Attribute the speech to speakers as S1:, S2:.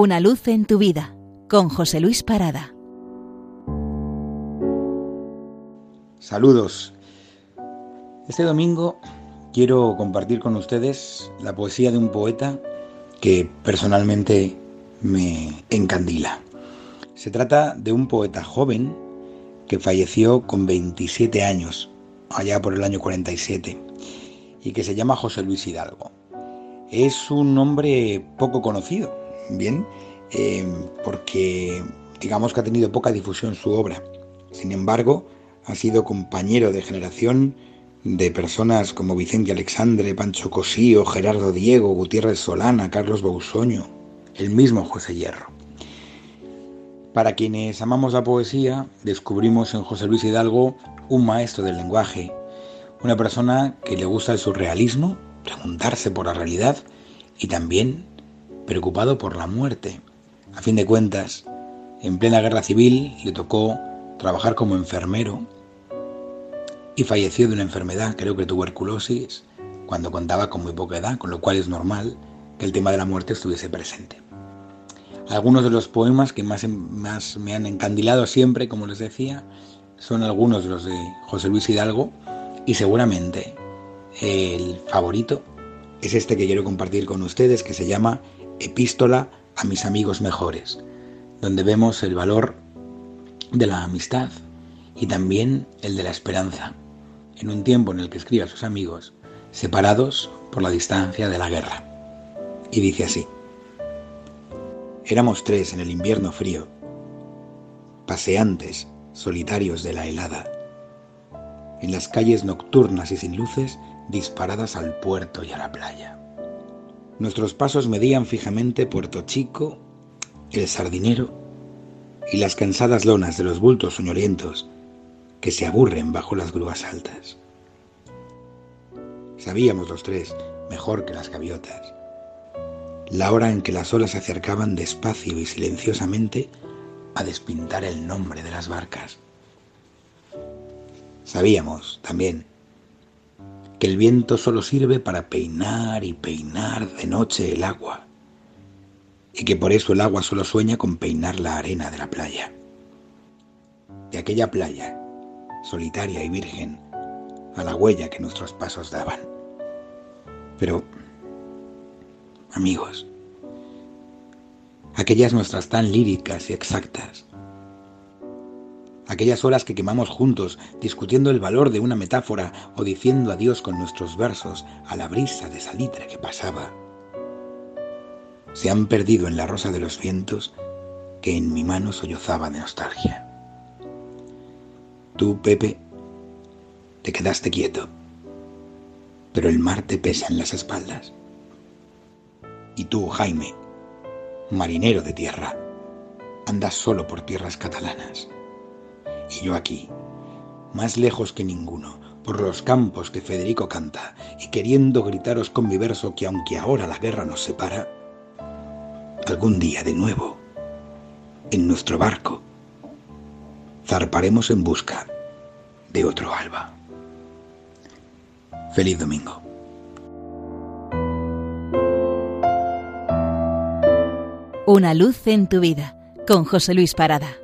S1: Una luz en tu vida con José Luis Parada.
S2: Saludos. Este domingo quiero compartir con ustedes la poesía de un poeta que personalmente me encandila. Se trata de un poeta joven que falleció con 27 años, allá por el año 47, y que se llama José Luis Hidalgo. Es un nombre poco conocido, bien, eh, porque digamos que ha tenido poca difusión su obra. Sin embargo, ha sido compañero de generación de personas como Vicente Alexandre, Pancho Cosío, Gerardo Diego, Gutiérrez Solana, Carlos Bausoño, el mismo José Hierro. Para quienes amamos la poesía, descubrimos en José Luis Hidalgo un maestro del lenguaje, una persona que le gusta el surrealismo, preguntarse por la realidad y también preocupado por la muerte. A fin de cuentas, en plena guerra civil le tocó trabajar como enfermero y falleció de una enfermedad, creo que tuberculosis, cuando contaba con muy poca edad, con lo cual es normal que el tema de la muerte estuviese presente. Algunos de los poemas que más, me han encandilado siempre, como les decía, son algunos de los de José Luis Hidalgo y seguramente el favorito es este que quiero compartir con ustedes que se llama Epístola a mis amigos mejores, donde vemos el valor de la amistad y también el de la esperanza, en un tiempo en el que escribe a sus amigos separados por la distancia de la guerra. Y dice así. Éramos tres en el invierno frío, paseantes, solitarios de la helada, en las calles nocturnas y sin luces disparadas al puerto y a la playa. Nuestros pasos medían fijamente Puerto Chico, el sardinero y las cansadas lonas de los bultos soñolientos que se aburren bajo las grúas altas. Sabíamos los tres, mejor que las gaviotas, la hora en que las olas se acercaban despacio y silenciosamente a despintar el nombre de las barcas. Sabíamos también que el viento solo sirve para peinar y peinar de noche el agua, y que por eso el agua solo sueña con peinar la arena de la playa. De aquella playa, solitaria y virgen, a la huella que nuestros pasos daban. Pero amigos. Aquellas nuestras tan líricas y exactas. Aquellas horas que quemamos juntos discutiendo el valor de una metáfora o diciendo adiós con nuestros versos a la brisa de salitre que pasaba. Se han perdido en la rosa de los vientos que en mi mano sollozaba de nostalgia. Tú, Pepe, te quedaste quieto, pero el mar te pesa en las espaldas. Y tú, Jaime, marinero de tierra, andas solo por tierras catalanas. Y yo aquí, más lejos que ninguno, por los campos que Federico canta, y queriendo gritaros con mi verso que aunque ahora la guerra nos separa, algún día de nuevo, en nuestro barco, zarparemos en busca de otro alba. Feliz domingo.
S1: Una luz en tu vida con José Luis Parada.